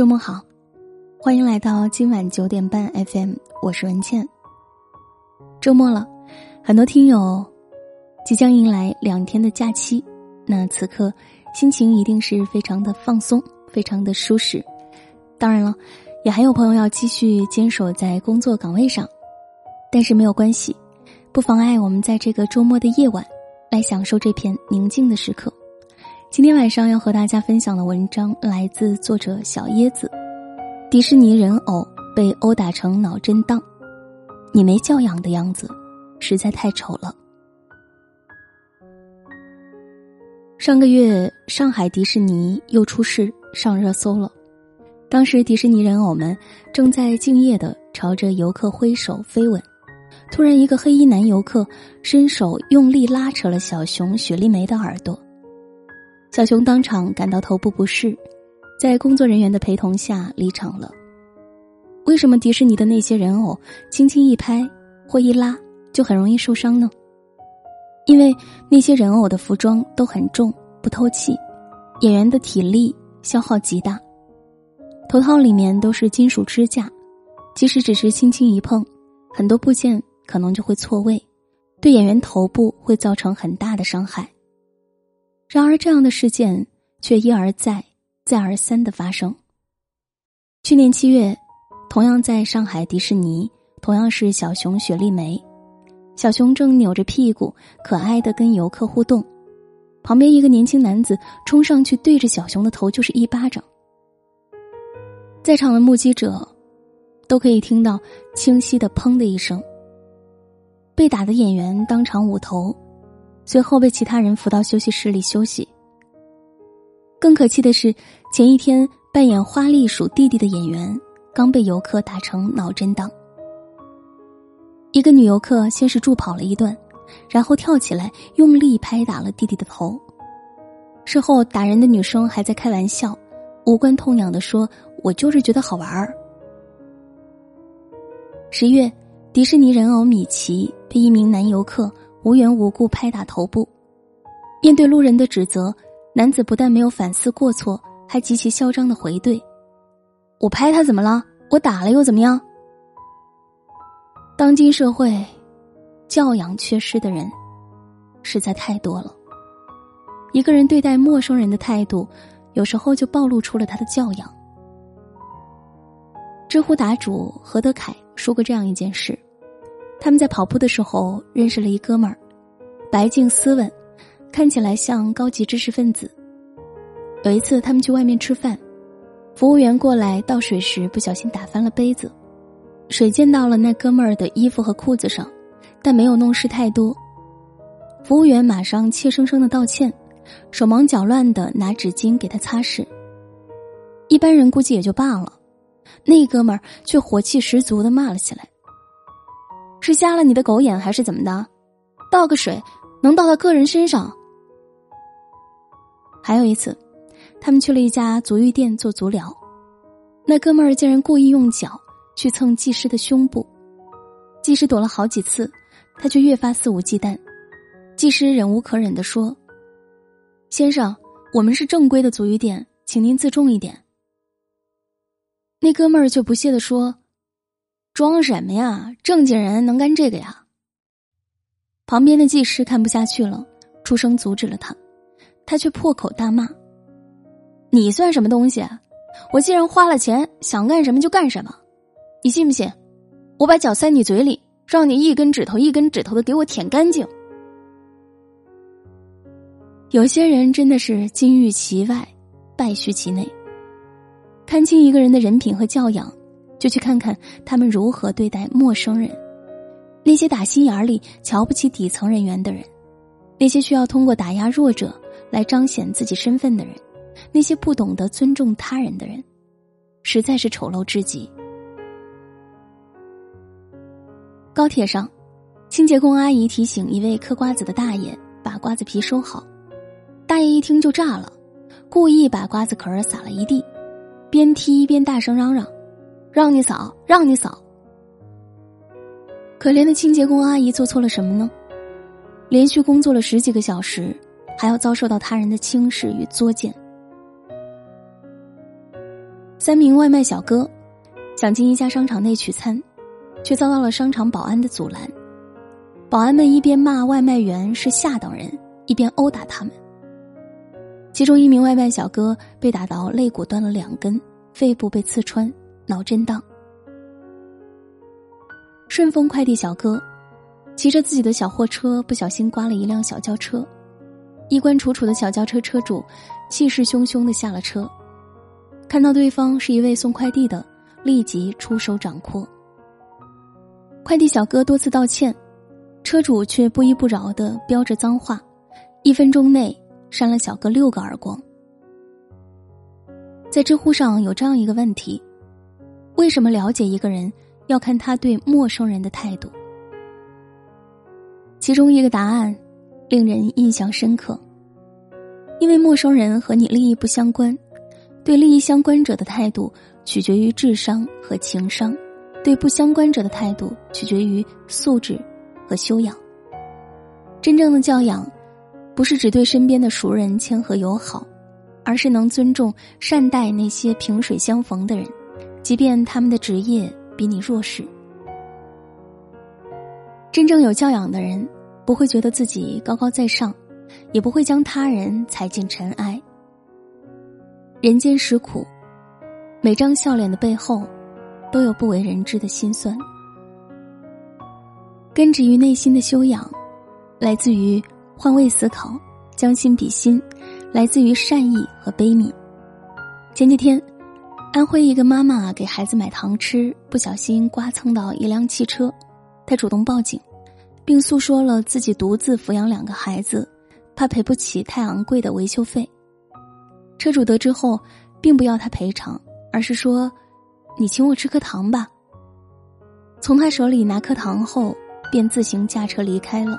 周末好，欢迎来到今晚九点半 FM，我是文倩。周末了，很多听友即将迎来两天的假期，那此刻心情一定是非常的放松，非常的舒适。当然了，也还有朋友要继续坚守在工作岗位上，但是没有关系，不妨碍我们在这个周末的夜晚来享受这片宁静的时刻。今天晚上要和大家分享的文章来自作者小椰子。迪士尼人偶被殴打成脑震荡，你没教养的样子，实在太丑了。上个月，上海迪士尼又出事，上热搜了。当时，迪士尼人偶们正在敬业的朝着游客挥手飞吻，突然，一个黑衣男游客伸手用力拉扯了小熊雪莉梅的耳朵。小熊当场感到头部不适，在工作人员的陪同下离场了。为什么迪士尼的那些人偶轻轻一拍或一拉就很容易受伤呢？因为那些人偶的服装都很重，不透气，演员的体力消耗极大，头套里面都是金属支架，即使只是轻轻一碰，很多部件可能就会错位，对演员头部会造成很大的伤害。然而，这样的事件却一而再、再而三的发生。去年七月，同样在上海迪士尼，同样是小熊雪莉梅，小熊正扭着屁股，可爱的跟游客互动，旁边一个年轻男子冲上去，对着小熊的头就是一巴掌。在场的目击者都可以听到清晰的“砰”的一声。被打的演员当场捂头。随后被其他人扶到休息室里休息。更可气的是，前一天扮演花栗鼠弟弟的演员刚被游客打成脑震荡。一个女游客先是助跑了一段，然后跳起来用力拍打了弟弟的头。事后打人的女生还在开玩笑，无关痛痒的说：“我就是觉得好玩儿。”十月，迪士尼人偶米奇被一名男游客。无缘无故拍打头部，面对路人的指责，男子不但没有反思过错，还极其嚣张的回怼：“我拍他怎么了？我打了又怎么样？”当今社会，教养缺失的人实在太多了。一个人对待陌生人的态度，有时候就暴露出了他的教养。知乎答主何德凯说过这样一件事。他们在跑步的时候认识了一哥们儿，白净斯文，看起来像高级知识分子。有一次他们去外面吃饭，服务员过来倒水时不小心打翻了杯子，水溅到了那哥们儿的衣服和裤子上，但没有弄湿太多。服务员马上怯生生的道歉，手忙脚乱的拿纸巾给他擦拭。一般人估计也就罢了，那哥们儿却火气十足的骂了起来。是瞎了你的狗眼还是怎么的？倒个水能倒到个人身上？还有一次，他们去了一家足浴店做足疗，那哥们儿竟然故意用脚去蹭技师的胸部，技师躲了好几次，他却越发肆无忌惮。技师忍无可忍的说：“先生，我们是正规的足浴店，请您自重一点。”那哥们儿就不屑的说。装什么呀？正经人能干这个呀？旁边的技师看不下去了，出声阻止了他，他却破口大骂：“你算什么东西？我既然花了钱，想干什么就干什么，你信不信？我把脚塞你嘴里，让你一根指头一根指头的给我舔干净。”有些人真的是金玉其外，败絮其内。看清一个人的人品和教养。就去看看他们如何对待陌生人，那些打心眼里瞧不起底层人员的人，那些需要通过打压弱者来彰显自己身份的人，那些不懂得尊重他人的人，实在是丑陋至极。高铁上，清洁工阿姨提醒一位嗑瓜子的大爷把瓜子皮收好，大爷一听就炸了，故意把瓜子壳撒了一地，边踢边大声嚷嚷。让你扫，让你扫。可怜的清洁工阿姨做错了什么呢？连续工作了十几个小时，还要遭受到他人的轻视与作践。三名外卖小哥想进一家商场内取餐，却遭到了商场保安的阻拦。保安们一边骂外卖员是下等人，一边殴打他们。其中一名外卖小哥被打到肋骨断了两根，肺部被刺穿，脑震荡。顺丰快递小哥骑着自己的小货车，不小心刮了一辆小轿车，衣冠楚楚的小轿车车主气势汹汹的下了车，看到对方是一位送快递的，立即出手掌掴。快递小哥多次道歉。车主却不依不饶的飙着脏话，一分钟内扇了小哥六个耳光。在知乎上有这样一个问题：为什么了解一个人要看他对陌生人的态度？其中一个答案令人印象深刻，因为陌生人和你利益不相关，对利益相关者的态度取决于智商和情商，对不相关者的态度取决于素质。和修养，真正的教养，不是只对身边的熟人谦和友好，而是能尊重、善待那些萍水相逢的人，即便他们的职业比你弱势。真正有教养的人，不会觉得自己高高在上，也不会将他人踩进尘埃。人间实苦，每张笑脸的背后，都有不为人知的辛酸。根植于内心的修养，来自于换位思考、将心比心，来自于善意和悲悯。前几天，安徽一个妈妈给孩子买糖吃，不小心刮蹭到一辆汽车，她主动报警，并诉说了自己独自抚养两个孩子，怕赔不起太昂贵的维修费。车主得知后，并不要他赔偿，而是说：“你请我吃颗糖吧。”从他手里拿颗糖后。便自行驾车离开了。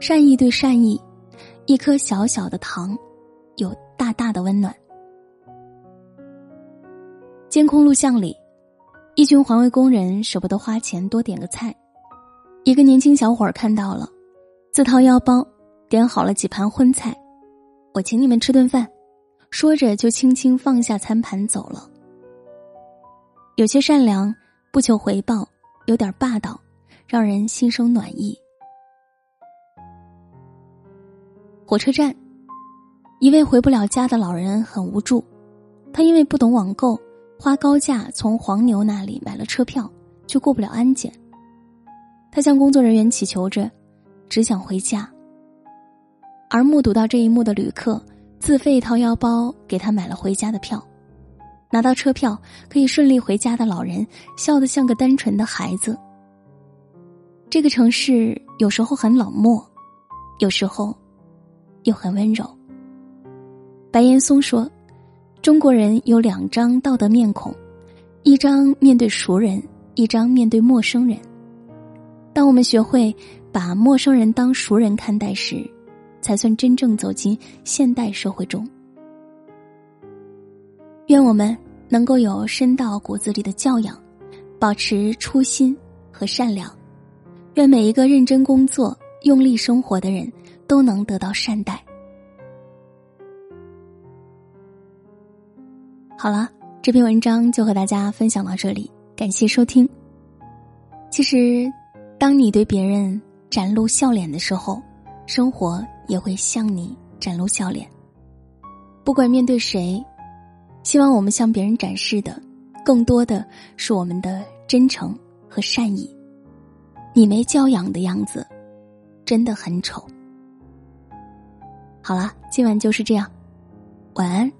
善意对善意，一颗小小的糖，有大大的温暖。监控录像里，一群环卫工人舍不得花钱多点个菜，一个年轻小伙看到了，自掏腰包点好了几盘荤菜，我请你们吃顿饭，说着就轻轻放下餐盘走了。有些善良，不求回报。有点霸道，让人心生暖意。火车站，一位回不了家的老人很无助，他因为不懂网购，花高价从黄牛那里买了车票，却过不了安检。他向工作人员祈求着，只想回家。而目睹到这一幕的旅客自费掏腰包给他买了回家的票。拿到车票可以顺利回家的老人，笑得像个单纯的孩子。这个城市有时候很冷漠，有时候又很温柔。白岩松说：“中国人有两张道德面孔，一张面对熟人，一张面对陌生人。当我们学会把陌生人当熟人看待时，才算真正走进现代社会中。”愿我们。能够有深到骨子里的教养，保持初心和善良，愿每一个认真工作、用力生活的人都能得到善待。好了，这篇文章就和大家分享到这里，感谢收听。其实，当你对别人展露笑脸的时候，生活也会向你展露笑脸。不管面对谁。希望我们向别人展示的，更多的是我们的真诚和善意。你没教养的样子，真的很丑。好了，今晚就是这样，晚安，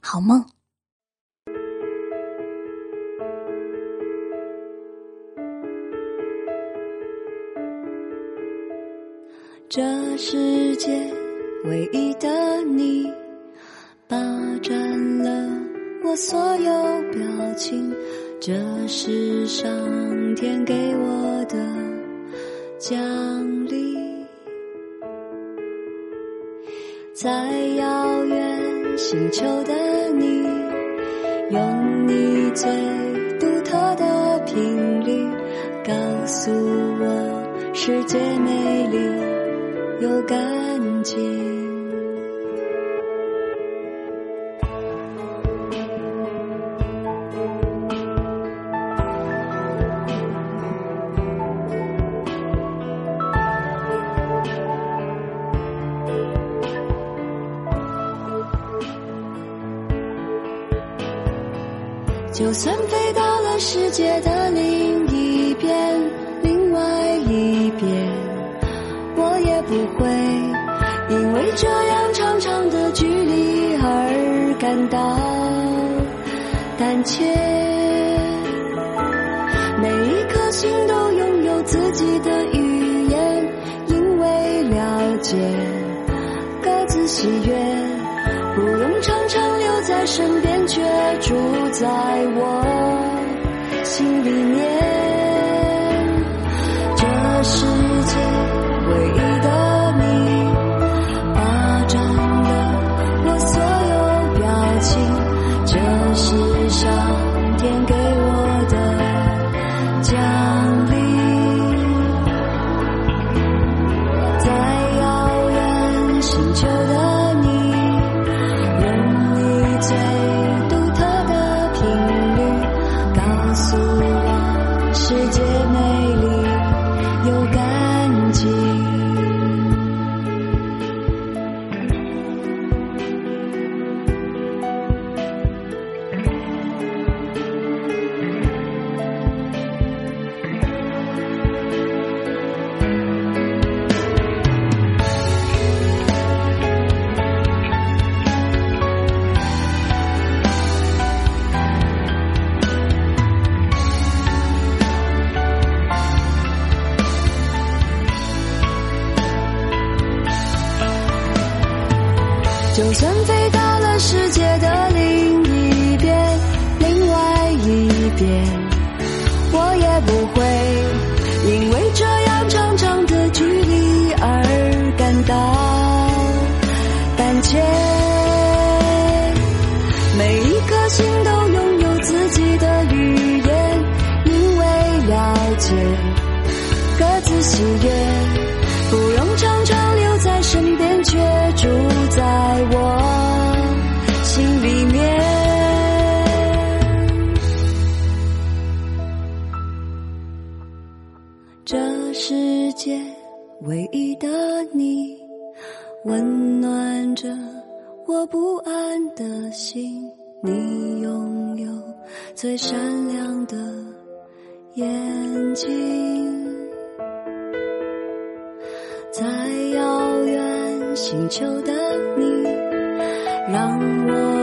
好梦。这世界唯一的你。霸占了我所有表情，这是上天给我的奖励。在遥远星球的你，用你最独特的频率，告诉我世界美丽有干净就算飞到了世界的另一不会因为这样长长的距离而感到胆怯。每一颗心都拥有自己的语言，因为了解，各自喜悦，不用常常留在身边，却住在我心里面。我也不会界唯一的你，温暖着我不安的心。你拥有最闪亮的眼睛。在遥远星球的你，让我